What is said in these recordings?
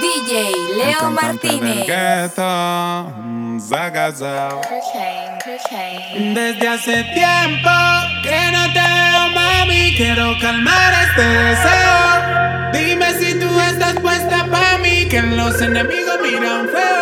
DJ Leo Martínez. Zaga, Okay. Desde hace tiempo que no te veo, mami. Quiero calmar este deseo. Dime si tú estás puesta para mí, que los enemigos miran feo.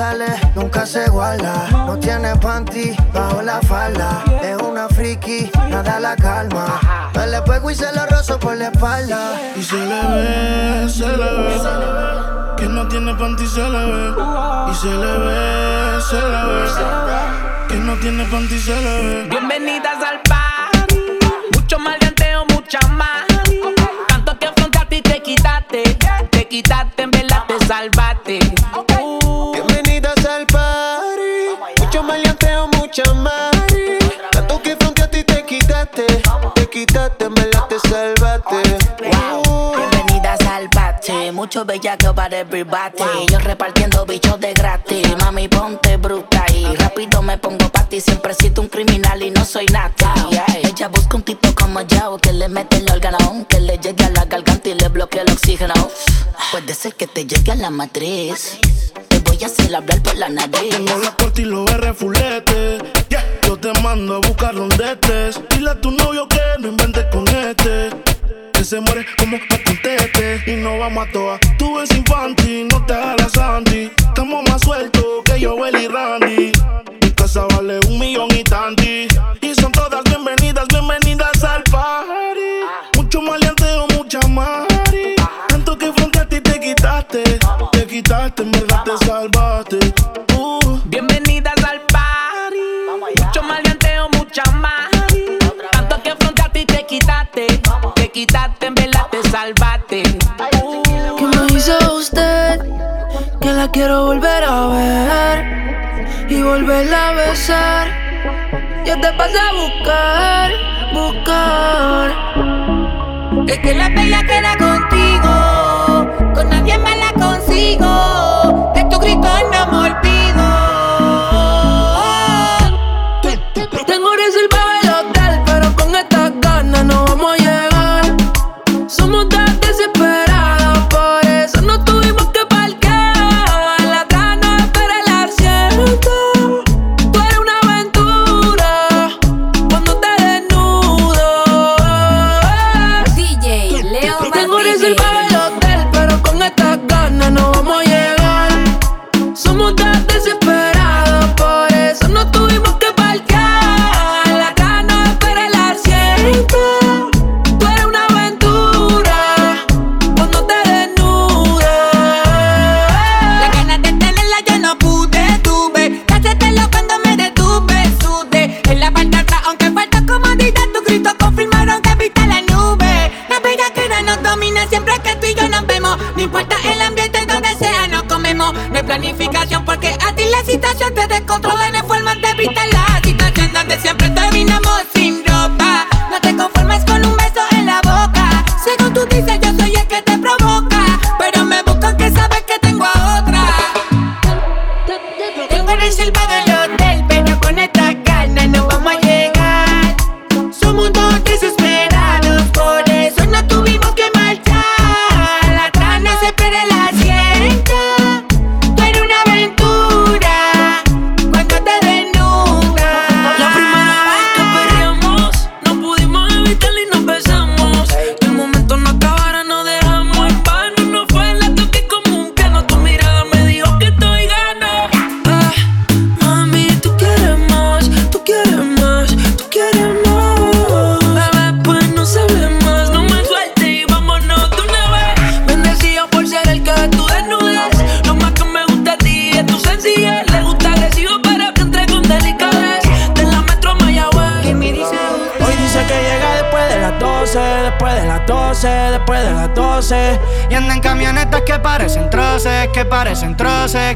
Sale, nunca se iguala. No tiene panty bajo la falda. Es una friki, nada la calma. Me le pego y se lo rozo por la espalda. Y se le ve, se le ve. Que no tiene panty, se le ve. Y se le ve, se le ve. Que no tiene panty, se le ve. Bienvenidas al party. Mucho maleanteo, mucha más. Tanto que afrontaste y te quitaste. Te quitaste, en verdad te salvaste. Mucho bellaco para everybody. Yo repartiendo bichos de gratis. Mami, ponte bruta y rápido me pongo pa' ti. Siempre siento un criminal y no soy nada. Ella busca un tipo como yo que le mete el órgano, que le llegue a la garganta y le bloquee el oxígeno. Puede ser que te llegue a la matriz. Te voy a hacer hablar por la nariz. Tengo la corte y los R fulete. Yo te mando a buscar donde estés. Dile a tu novio que no inventes con este se muere como tete Y no vamos a toa. Tú eres infantil, no te hagas Sandy. Estamos más sueltos que yo, y Randy. Mi casa vale un millón y tanti. Y son todas bienvenidas, bienvenidas al party. Mucho maleanteo, mucha mari. Tanto que frente a ti te quitaste. Te quitaste, te salvaste. Uh. Bienvenidas al party. Mucho maleanteo, mucha mari. Tanto que frente a ti te quitaste. Te quitaste salvaste. ¿Qué me hizo usted? Que la quiero volver a ver y volverla a besar. Yo te paso a buscar, buscar. Es que la bella queda contigo, con nadie más la consigo.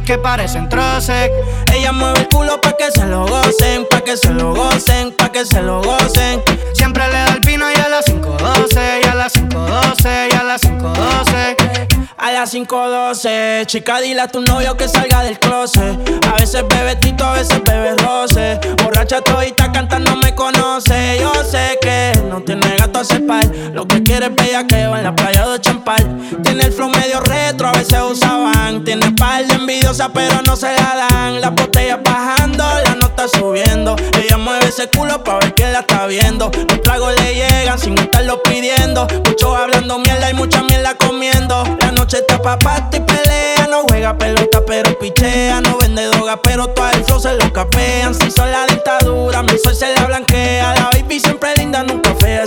Que parecen troces. Ella mueve el culo pa' que se lo gocen, pa' que se lo gocen, pa' que se lo gocen. Siempre le da el pino y a las 5.12, y a las 5.12, y a las 5.12. A las 5.12, chica, dile a tu novio que salga del closet. A veces bebe tito, a veces bebe roce. Borracha todita cantando me conoce. Yo sé que no tiene gato a par. Lo que quiere es bellaqueo en la playa de Tiene el flow medio retro, a veces usaban. Tiene par de envidiosa, pero no se la dan. Las botellas bajando, la nota subiendo. Ella mueve ese culo pa' ver quién la está viendo. Los tragos le llegan sin estarlo pidiendo. Muchos hablando mierda y mucha mierda comiendo. La noche está pa' y pelea. No juega pelota, pero pichea. No vende droga, pero todo el flow se lo capean. Si son la dictadura, mi sol se la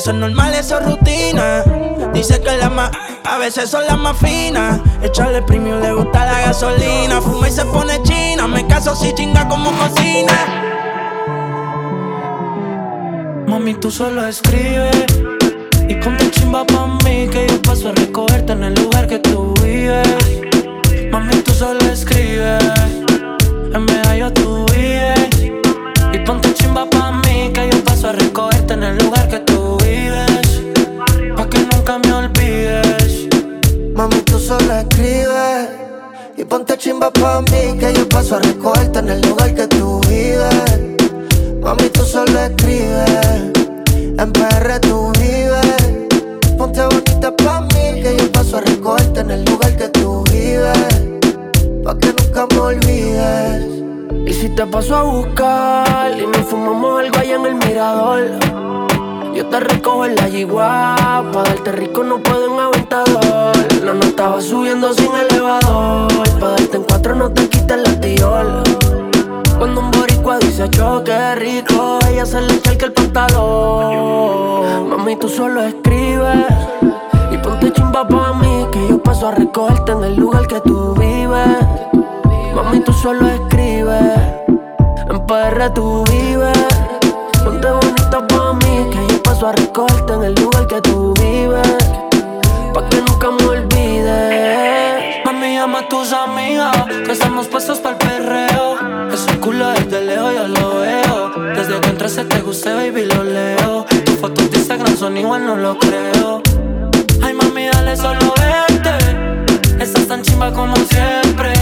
Eso es normal, eso es rutina. Dice que la más, a veces son las más finas. Echarle premium le gusta la gasolina. Fuma y se pone china. Me caso si chinga como cocina. Mami, tú solo escribes y ponte chimba pa' mí que yo paso a recogerte en el lugar que tú vives. Mami, tú solo escribes, en medallo tú vives. Y ponte chimba pa' mí que yo paso a recogerte y ponte chimba pa' mí que yo paso a recogerte en el lugar que tú vives. Mami, tú solo escribes, en PR tú vives. Ponte bonita pa' mí que yo paso a recogerte en el lugar que tú vives. Pa' que nunca me olvides. Y si te paso a buscar y nos fumamos algo allá en el mirador. Yo te recojo en la yigua, pa' darte rico no puedo en aventador. No, no estaba subiendo sin elevador, pa' darte en cuatro no te quites la tiola. Cuando un boricua dice choque rico, ella se le echa el pantalón. Mami, tú solo escribes y ponte chimba pa' mí, que yo paso a recogerte en el lugar que tú vives. Mami, tú solo escribes, en PR tú vives. Ponte bonita pa' mí, que paso a recogerte en el lugar que tú vives. Pa' que nunca me olvides. Mami, llama a tus amigas, estamos puestos para el perreo. Ese culo desde lejos yo lo veo. Desde que entraste te gusté, baby, lo leo. Tus fotos de Instagram son igual, no lo creo. Ay, mami, dale solo verte. Estás tan chimba como siempre.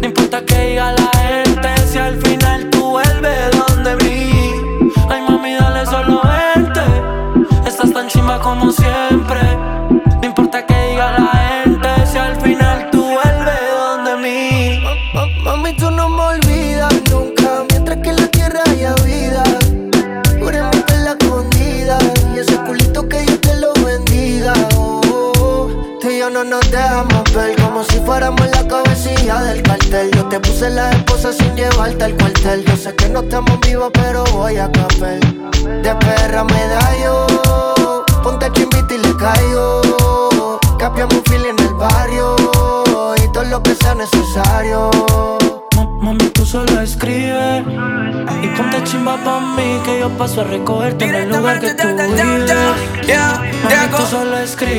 No importa que diga la gente, si al final tú vuelves como siempre. No importa que diga la gente, si al final tú vuelves donde mí. Ma- Mami, tú no me olvidas nunca, mientras que en la tierra haya vida. Eres mi perla escondida, y ese culito que Dios te lo bendiga. Oh. Tú y yo no nos dejamos ver, como si fuéramos la cabecilla del cartel. Yo te puse la esposa sin llevarte al cuartel. Yo sé que no estamos vivos, pero voy a café. De perra me da yo, ponte chimbita y le caigo. Capiamos un fil en el barrio, y todo lo que sea necesario. Ma- Mami, tú solo escribes y ponte chimba pa' mí que yo paso a recogerte en el lugar que tú vives. Mami, tú solo escribes.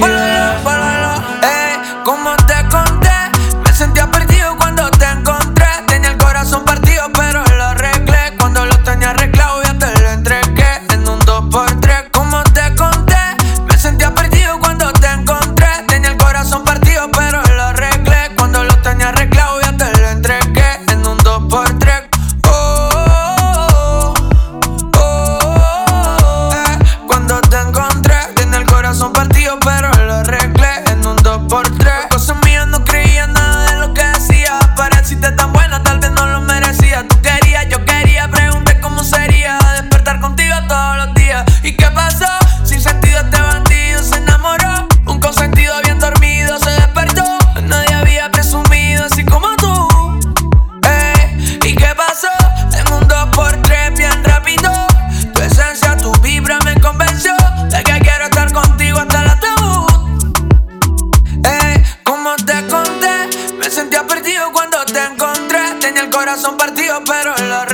corazón partido, pero lo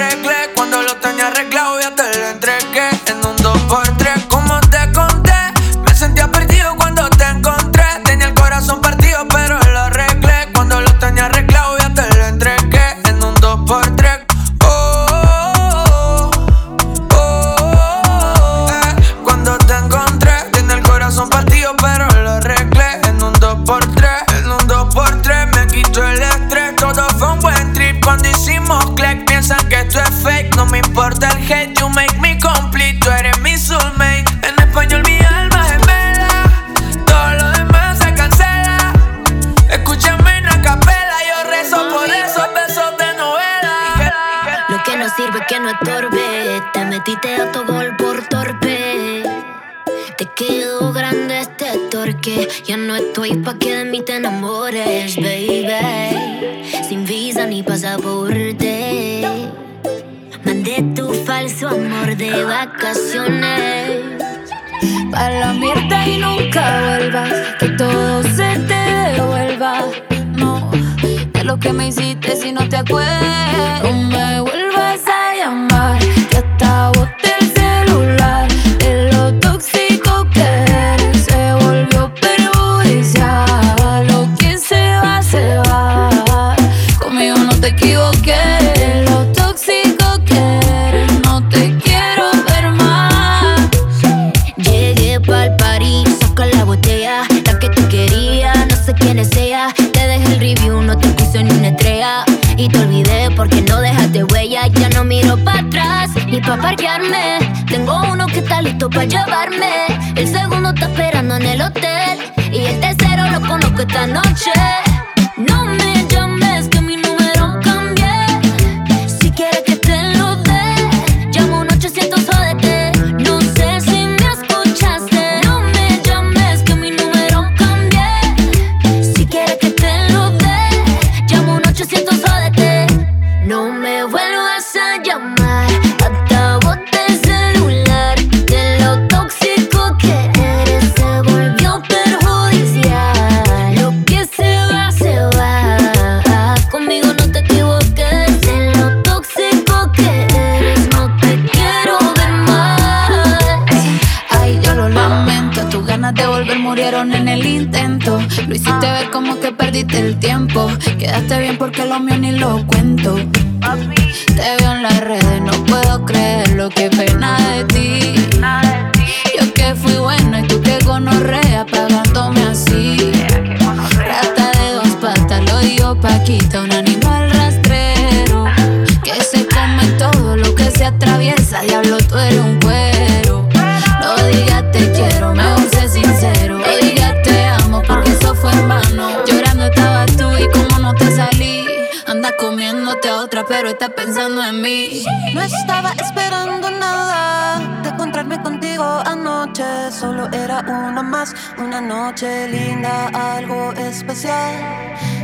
Estoy pa' que de mí te enamores, baby. Sin visa ni pasaporte. Mandé tu falso amor de vacaciones esta noche. Quedaste bien porque lo mío ni lo cuento. pero está pensando en mí. No estaba esperando nada de encontrarme contigo anoche. Solo era una más, una noche linda, algo especial.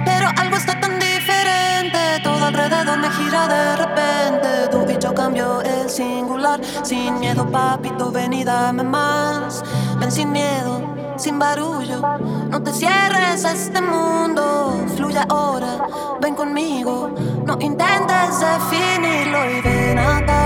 Pero algo está tan diferente, todo alrededor me gira de repente. Tú y yo cambio el singular. Sin miedo, papito, ven y dame más. Ven sin miedo sin barullo. No te cierres a este mundo, fluye ahora, ven conmigo. intentes definirlo y ven acá.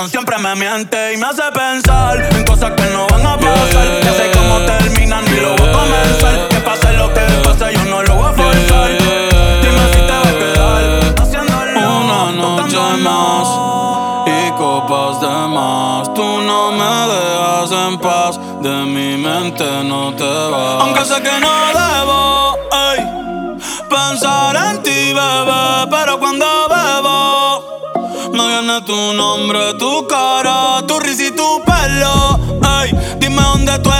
Cabrón siempre me miente. Y me hace pensar en cosas que no van a pasar. Ya sé cómo terminan y lo voy a comenzar. Que pase lo que pase, yo no lo voy a forzar. Dime si te vas a quedar haciendo Una noche más copas de más. Tú no me dejas en paz, de mi mente no te vas. Aunque sé que no debo pensar en ti, bebé, pero cuando bebo me viene tu nombre, dónde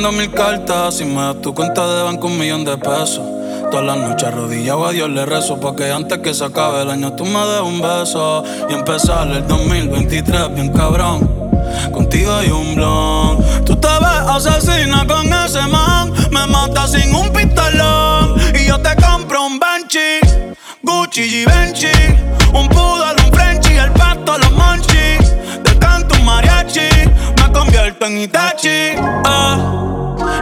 mando mil cartas. Si me das tu cuenta de banco, un millón de pesos. Todas las noches arrodillado a Dios le rezo Porque antes que se acabe el año tú me des un beso. Y empezar el 2023 bien cabrón. Contigo hay un blon. Tú te ves asesina con ese man. Me mata sin un pistolón. Y yo te compro un Banshee Gucci y Benchi Un poodle, un Frenchy El pato, los monchi Te canto un mariachi Me convierto en Itachi. Ah,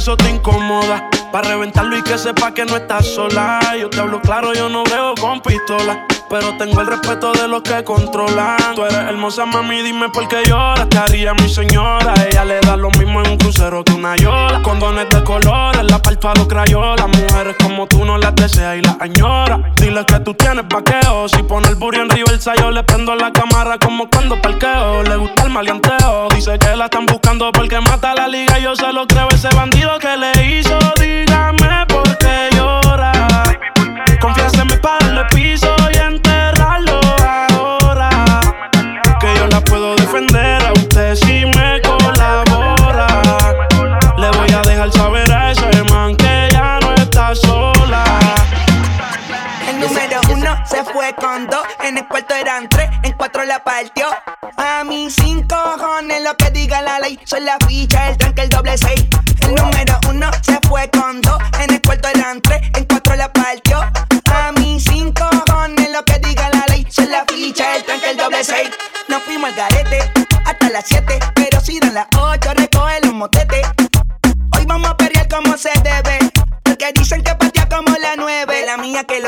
acaso te incomoda. Para reventarlo y que sepa que no estás sola. Yo te hablo claro, yo no veo con pistola. Pero tengo el respeto de los que controlan. Tú eres hermosa, mami, dime por qué lloras. Te haría mi señora. Ella le da lo mismo en un crucero que una yola. Condones de colores, la parto a los crayolas. Mujeres como tú no las deseas y las añora. Dile que tú tienes paqueo. Si pone el burro en Riversa, yo le prendo la cámara como cuando parqueo. Le gusta el maleanteo. Dice que la están buscando porque mata la liga. Yo se lo creo, ese bandido que le hizo. Dígame por qué llora. Confiéseme para darle piso y enterrarlo ahora. Que yo la puedo defender a usted si me colabora. Le voy a dejar saber a ese man que ya no está sola. El número uno se fue con dos, en el cuarto eran tres, en cuatro la partió. A mí cinco cojones lo que diga la ley, soy la ficha, el tranque, el doble seis.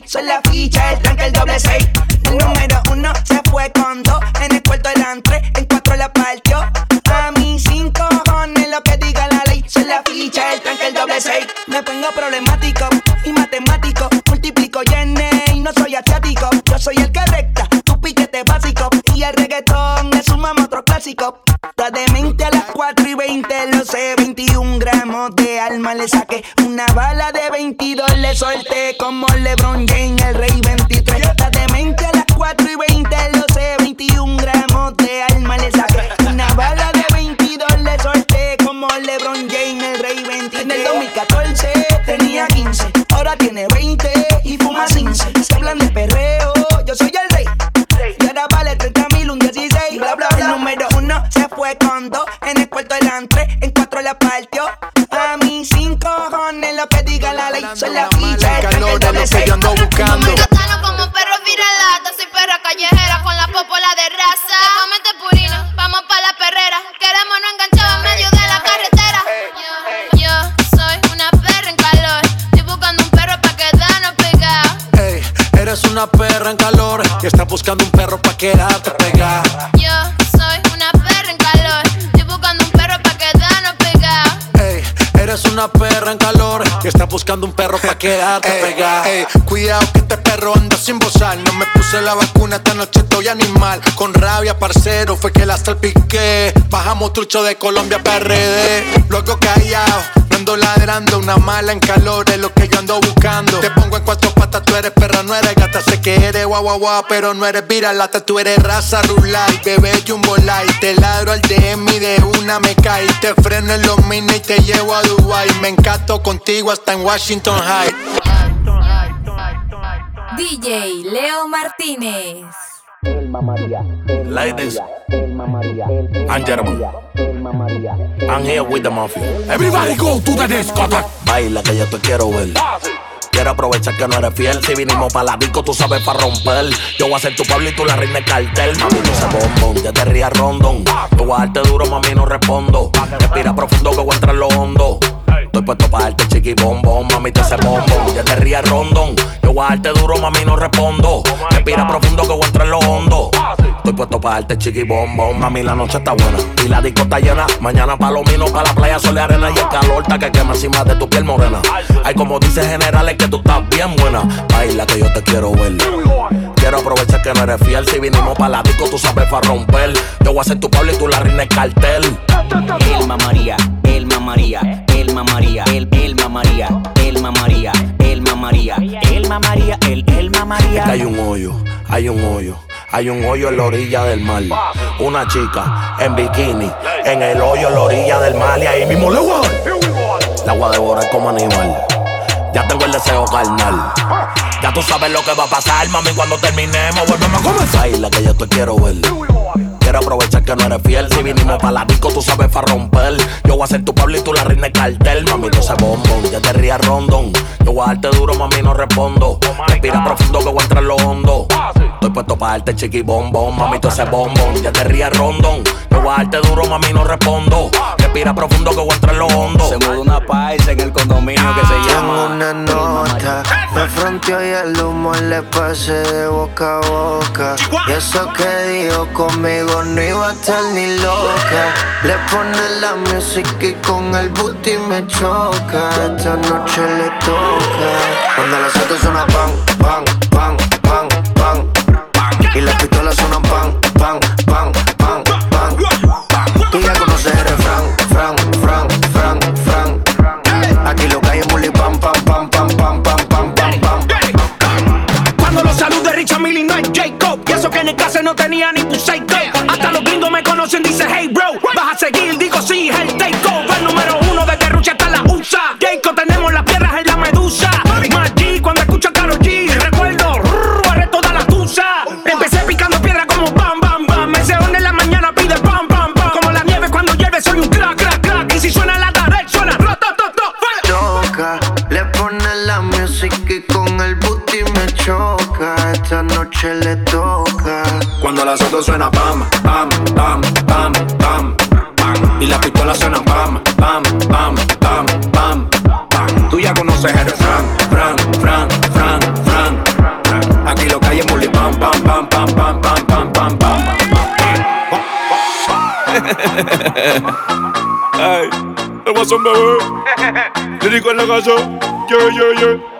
la ley. Soy la ficha, el tanque, el doble seis. El número uno se fue con dos. En el cuarto eran tres, en cuatro la partió. A mí cinco cojones lo que diga la ley. Soy la ficha, el tanque, el doble seis. Me pongo problemático y matemático. Multiplico y y no soy asiático. Yo soy el que recta, tu piquete básico. Y el reggaetón es un mamo otro clásico. Está demente a las 4 y 20, lo sé. 21 gramos de alma le saqué. Una bala de 22 le solté. Como LeBron James, el rey 23. Está demente a las 4 y 20, lo sé. 21 gramos de alma le saqué. Una bala de 22 le solté. Como LeBron James, el rey 23. En el 2014 tenía 15, ahora tiene 20 y fuma 15. Se hablan de perreo, yo soy el rey. Y ahora vale 30 mil, un 16. Bla, bla, bla. El número uno se fue con dos. En el cuarto eran tres, en cuatro la partió. Lo que yo ando buscando. Me como perro viralata, soy perra callejera con la popola de raza. Te comete purina, vamos pa' la perrera. Queremos no enganchar en medio de la carretera. Yo, yo soy una perra en calor. Estoy buscando un perro pa' quedarnos pegados. Ey, eres una perra en calor y estás buscando un perro pa' quedarte pegada. Yo soy una perra en calor. Estoy buscando un perro pa' quedarnos pegados. Ey, eres una perra en calor y estás buscando un perro pa' quedarte Cuidado que este perro anda sin bozar. No me puse la vacuna, esta noche estoy animal. Con rabia, parcero, fue que la salpiqué. Bajamos trucho de Colombia PRD. Luego callado, ando ladrando. Una mala en calor es lo que yo ando buscando. Te pongo en cuatro patas, tú eres perra, no eres gata. Sé que eres guau guau guau, pero no eres viralata. Tú eres raza rulay, bebé jumbo light. Te ladro al DM y de una me cae. Te freno en los mini y te llevo a Dubai. Me encanto contigo hasta en Washington High. DJ Leo Martínez. Ladies and gentlemen, I'm here with the mafia. Everybody go to the discotheque. Baila que yo te quiero ver. Quiero aprovechar que no eres fiel. Si vinimos pa' la disco, tú sabes pa' romper. Yo voy a ser tu Pablo y tú la reina del cartel. Mami, no se bombón, ya te rías rondón. Yo voy a darte duro, mami, no respondo. Respira profundo que voy a entrar en lo hondo. Estoy puesto pa' darte chiqui bombón, mami, te hace bombón. Ya te rías rondón. Yo voy a darte duro, mami, no respondo. Respira profundo que voy a entrar en lo hondo. Estoy puesto pa' darte chiqui bombón, mami, la noche está buena. Y la disco está llena. Mañana palomino pa' la playa, sol y arena. Y el calor está que quema encima de tu piel morena. Ay, como dice generales que tú estás bien buena. Baila que yo te quiero ver. Quiero aprovechar que no eres fiel. Si vinimos pa' la disco, tú sabes pa' romper. Yo voy a ser tu Pablo y tú la reina del cartel. Elma María, Elma María, Elma María, el Elma María, Elma María, Elma María, Elma María, el Elma Es que María. hay un hoyo, hay un hoyo. Hay un hoyo en la orilla del mar. Una chica en bikini. En el hoyo en la orilla del mar. Y ahí mismo le voy. La voy a devorar como animal. Ya tengo el deseo carnal. Ya tú sabes lo que va a pasar, mami, cuando terminemos. Volvemos a comenzar. Baila que yo te quiero ver. Quiero aprovechar que no eres fiel. Si vinimos pa' la disco, tú sabes pa' romper. Yo voy a ser tu Pablo y tú la reina del cartel. Mami, tú se bombón, ya te rías rondón. Yo voy a darte duro, mami, no respondo. Respira profundo que voy a entrar en lo hondo. Estoy puesto pa' darte chiqui bombón, mami, tú ese bombón. Ya te rías rondón. Yo voy a darte duro, mami, no respondo. Respira profundo que voy a entrar en lo hondo. Se mudó una paisa en el condominio que se Tengo llama. una nota, me fronteó y el humo le pasé de boca a boca. Y eso que dijo conmigo no iba a estar ni loca. Le pone la música y con el booty me choca. Esta noche le toca. Cuando las autos suena pan, pan, pan, pan, pan. Y las pistolas suenan pan, pan, pan, pan, pan. Tú ya conoces el refrán, fran, fran, fran, fran. Aquí lo que hay es pam, pam, pam, pam, pam, pam, pam, pam. Cuando los saludos de Richard Millie no es Jacob Y eso que en el caso no tenía ni gringos me conocen, dice hey bro, vas a seguir, digo sí, el takeover el número uno de Terrucha hasta la USA. Jacob, tenemos las piedras en la medusa. Maggi, cuando escucha Karol G, recuerdo, rrr, arre toda la tusa. Empecé picando piedra como bam, bam, bam. Me seón en la mañana pide pam, pam, pam. Como la nieve cuando llueve, soy un crack, crack, crack. Y si suena la tarde, suena rota, to, to, Choca, le pone la música y con el booty me choca esta noche le toca. Cuando las otras suena pam, pam, pam, pam, pam, pam. Y las pistolas suenan pam, pam, pam, pam, pam, pam. Tú ya conoces el Fran, Fran, Fran, Fran, Fran. Aquí lo calle mulli pam, pam, pam, pam, pam, pam, pam, pam, pam. Ay, te vas a un bebé. Lírico en la casa. Yeah, yeah, yeah.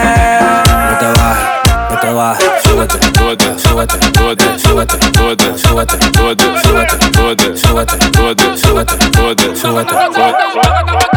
Súbete, súbete, súbete, súbete, súbete, súbete, súbete, súbete, súbete, súbete, súbete, súbete, súbete, súbete, súbete. Si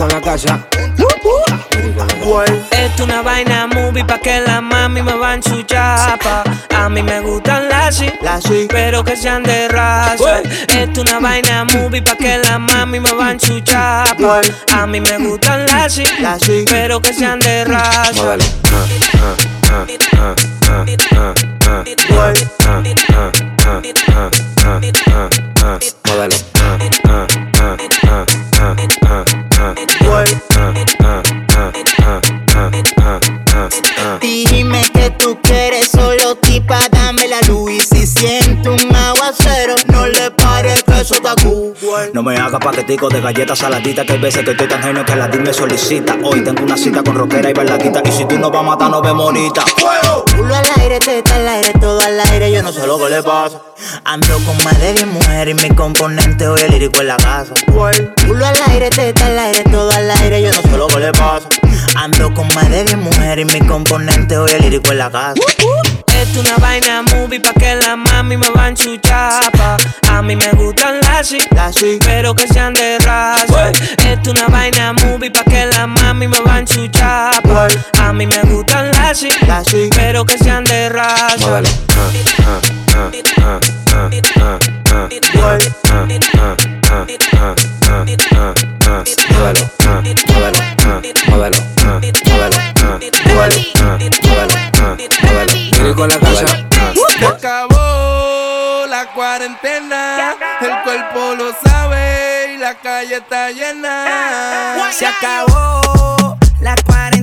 Lírico en la casa. Esto una vaina movie pa' que la mami me van su chapa. A mí me gustan las sí, pero que sean de raza. Esto una vaina movie pa' que la mami me van su chapa. A mí me gustan las sí, pero que sean de raza. Modelo. Uh. No me hagas paquetico de galletas saladitas Que hay veces que estoy tan genio que la DIM me solicita Hoy tengo una cita con rockera y bailadita Y si tú no vas a matar, nos vemos ahorita Culo al aire, teta al aire, todo al aire, yo no sé lo que le pasa. Ando con más de 10 mujeres y mi componente hoy el lírico en la casa. Culo al aire, teta al aire, todo al aire, yo no sé lo que le pasa. Ando con más de 10 mujeres y mi componente hoy el lírico en la casa. Esto una vaina movie pa' que la mami me van su chapa. A mí me gustan las sí, pero que sean de raza. Esto una vaina movie pa' que la mami me van su chapa. A mí me gustan las sí, pero que sean de raza. Ah, ah, ah, muévelo, muévelo, muévelo, muévelo, con la casa. Se acabó la cuarentena, el cuerpo lo sabe y la calle está llena. Se acabó la cuarentena.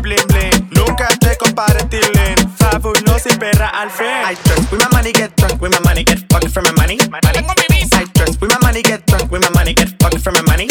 bling. Nunca te compares Tilin. Fabulosa y perra al fin. I trust with my money, get drunk with my money, get fucked from my money. I trust with my money, get drunk with my money, get fucked from my money.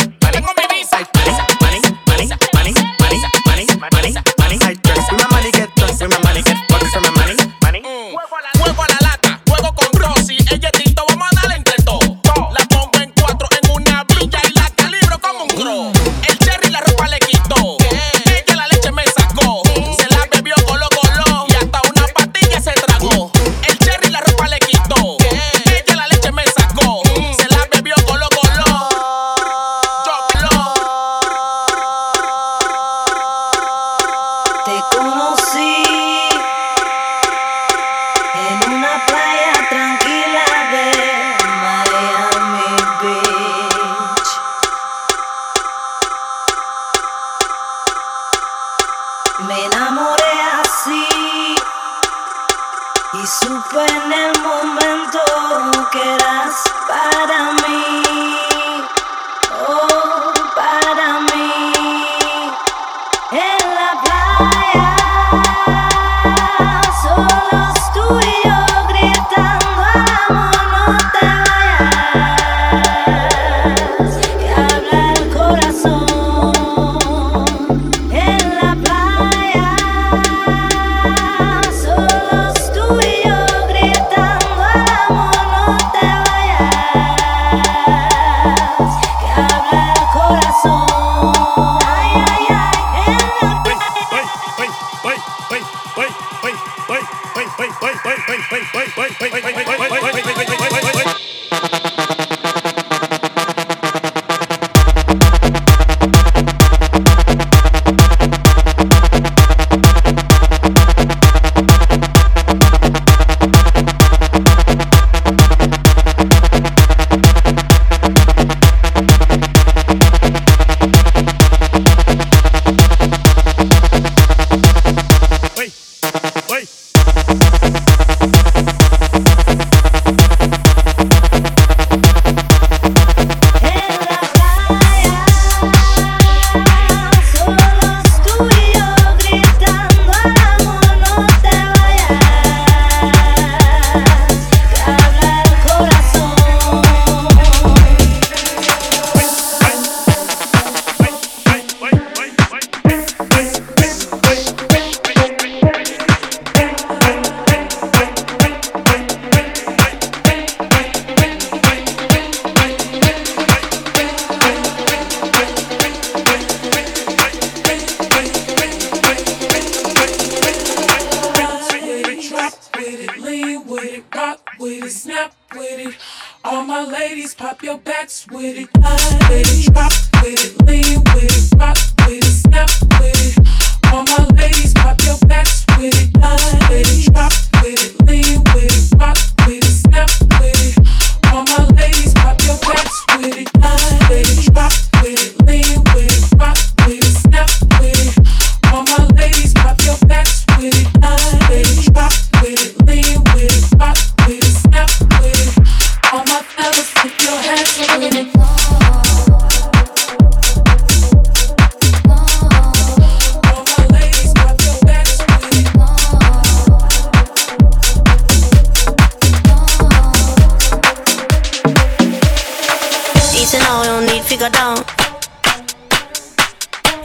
go down.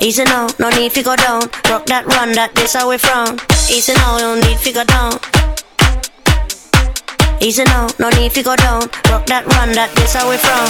Easy now, no need to go down. Rock that run that this away from. Easy now, no need to go down. Easy now, no need to go down. Rock that run that this away from.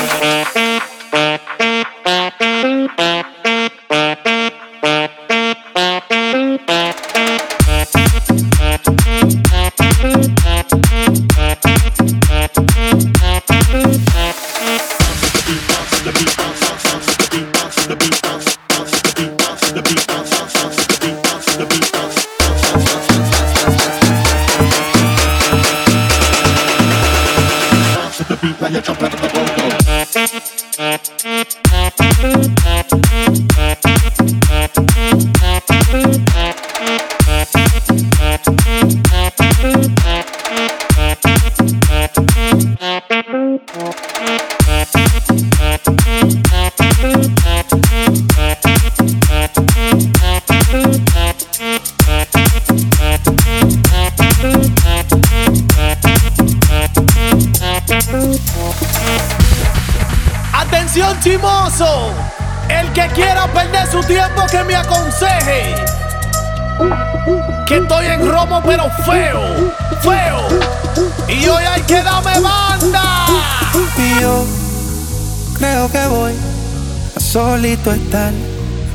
Solito estar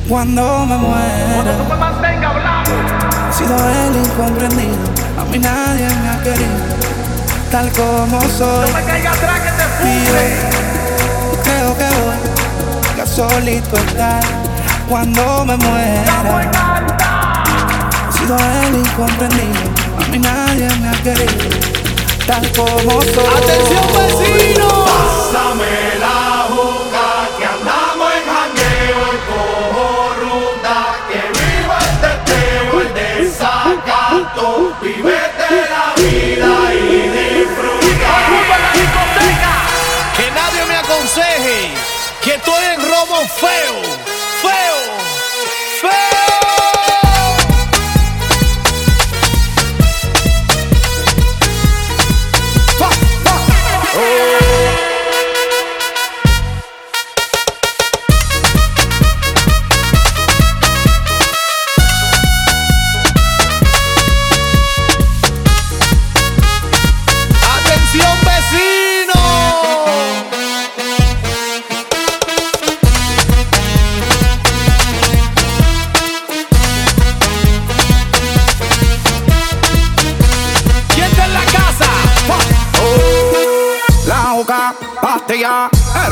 cuando me muera. He sido el incomprendido, a mí nadie me ha querido, tal como soy. Y yo creo que voy a solito estar cuando me muera. He sido el incomprendido, a mí nadie me ha querido, tal como soy. ¡Atención, vecino! Pásame desacato, vivete la vida y disfruta. Que nadie me aconseje que estoy en robo feo,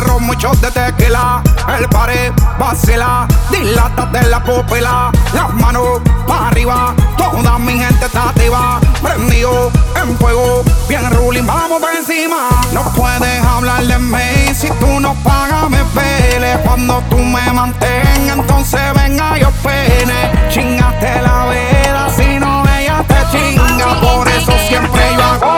ron, muchos de tequila, el pared, vacila, dilátate la pupila, las manos para arriba, toda mi gente está activa, prendido en fuego, bien ruling, vamos por encima. No puedes hablar de mí si tú no pagas, me pele, cuando tú me mantengas, entonces venga yo pene, chingaste la vela, si no ella te chinga, por eso siempre yo hago.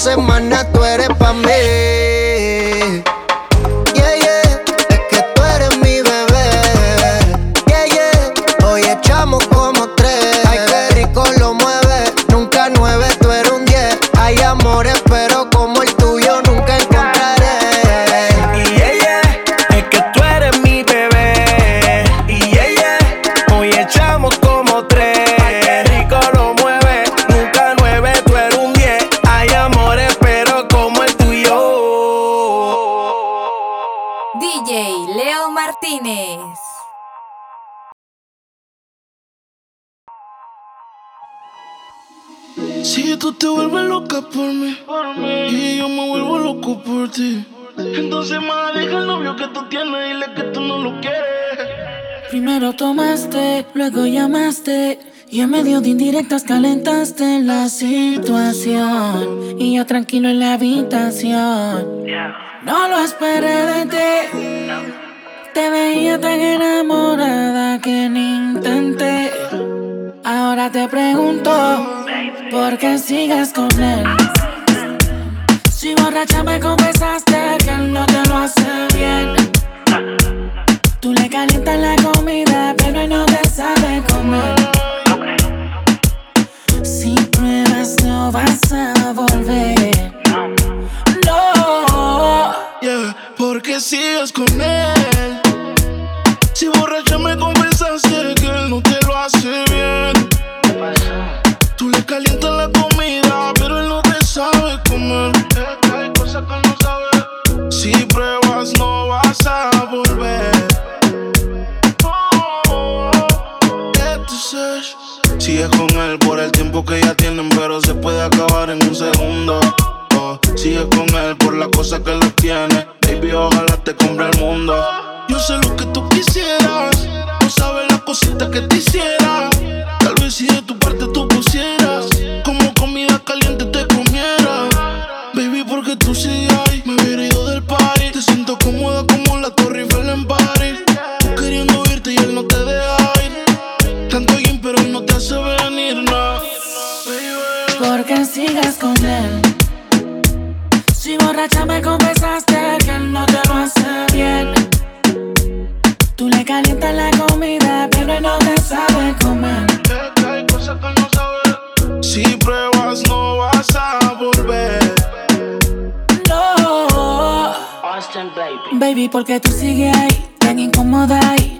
semana tú eres pa' mí. Indirectas calentaste la situación. Y yo tranquilo en la habitación. No lo esperé de ti. Te veía tan enamorada que ni intenté. Ahora te pregunto, ¿por qué sigues con él? Si borracha me confesaste que él no te lo hace bien. Tú le calientas la comida, pero él no te sabe comer. Si pruebas, no vas a volver. No. Yeah, porque sigues con él. Si borracha me confesaste que él no te lo hace bien. Tú le calientas la comida, pero él no te sabe comer. Es que hay cosas que no sabe. Si pruebas, no vas a volver. Sigues con él por el tiempo que ya tienen, pero se puede acabar en un segundo. Oh, con él por la cosa que lo tiene. Baby, ojalá te compre el mundo. Yo sé lo que tú quisieras. No sabes las cositas que te hiciera. Tal vez si de tu parte tú pusieras. Como comida caliente te comiera. Baby, porque tú sigues ahí. Me hubiera ido del party. Te siento cómoda como la Torre Eiffel en París. Tú queriendo irte y él no te deja ¿Por qué sigues con él? Si borracha me confesaste que él no te lo hace bien. Tú le calientas la comida, pero él no te sabe comer. Es que hay cosas que no sabes. Si pruebas, no vas a volver. No. Baby, porque tú sigues ahí, tan incómoda ahí.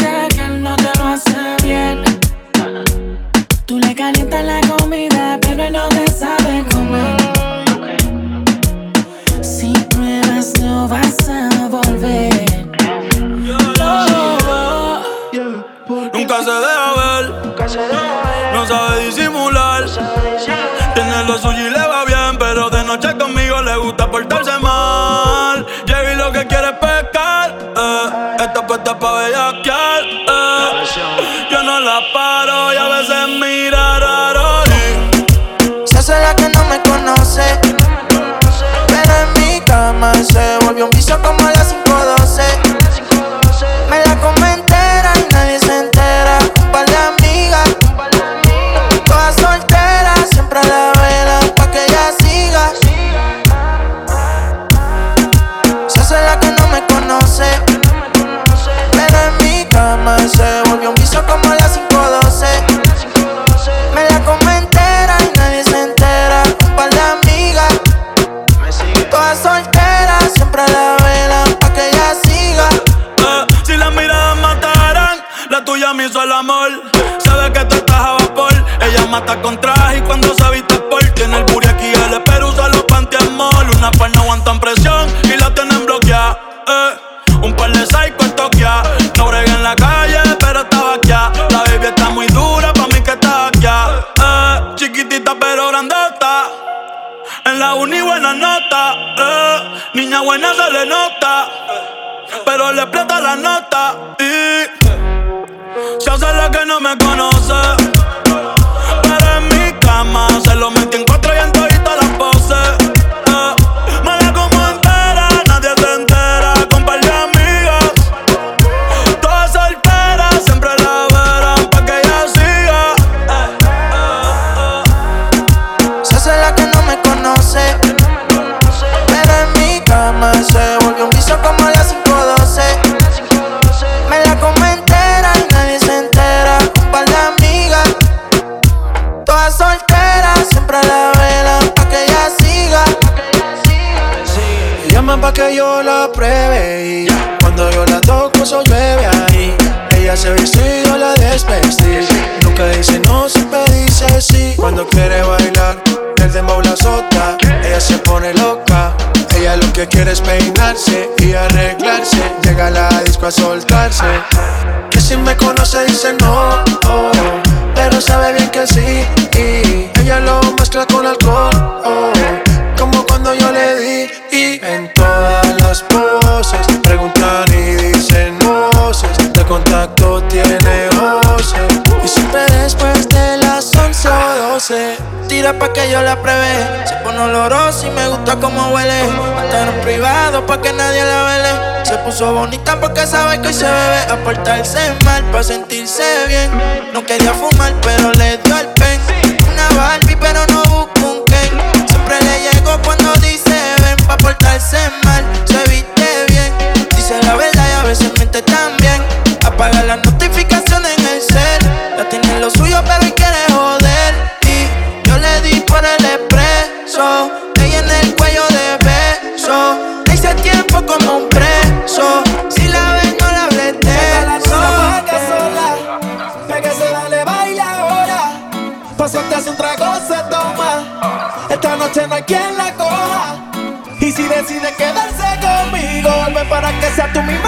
se volvió un gusta como huele. Mataron privado pa' que nadie la vele. Se puso bonita porque sabe que hoy se bebe. A portarse mal pa' sentirse bien. No quería fumar, pero le dio el pen. Una Barbie, pero no busco un Ken. Siempre le llego cuando dice ven pa' portarse mal. regresa tú mismo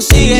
consigue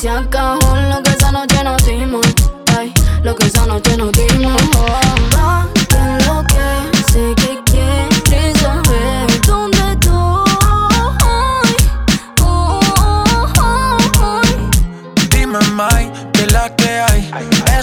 香港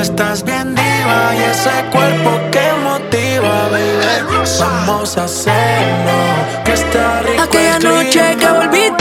estás bien diva y ese cuerpo que motiva, baby. Vamos a hacerlo, que está rico Aquella noche que volviste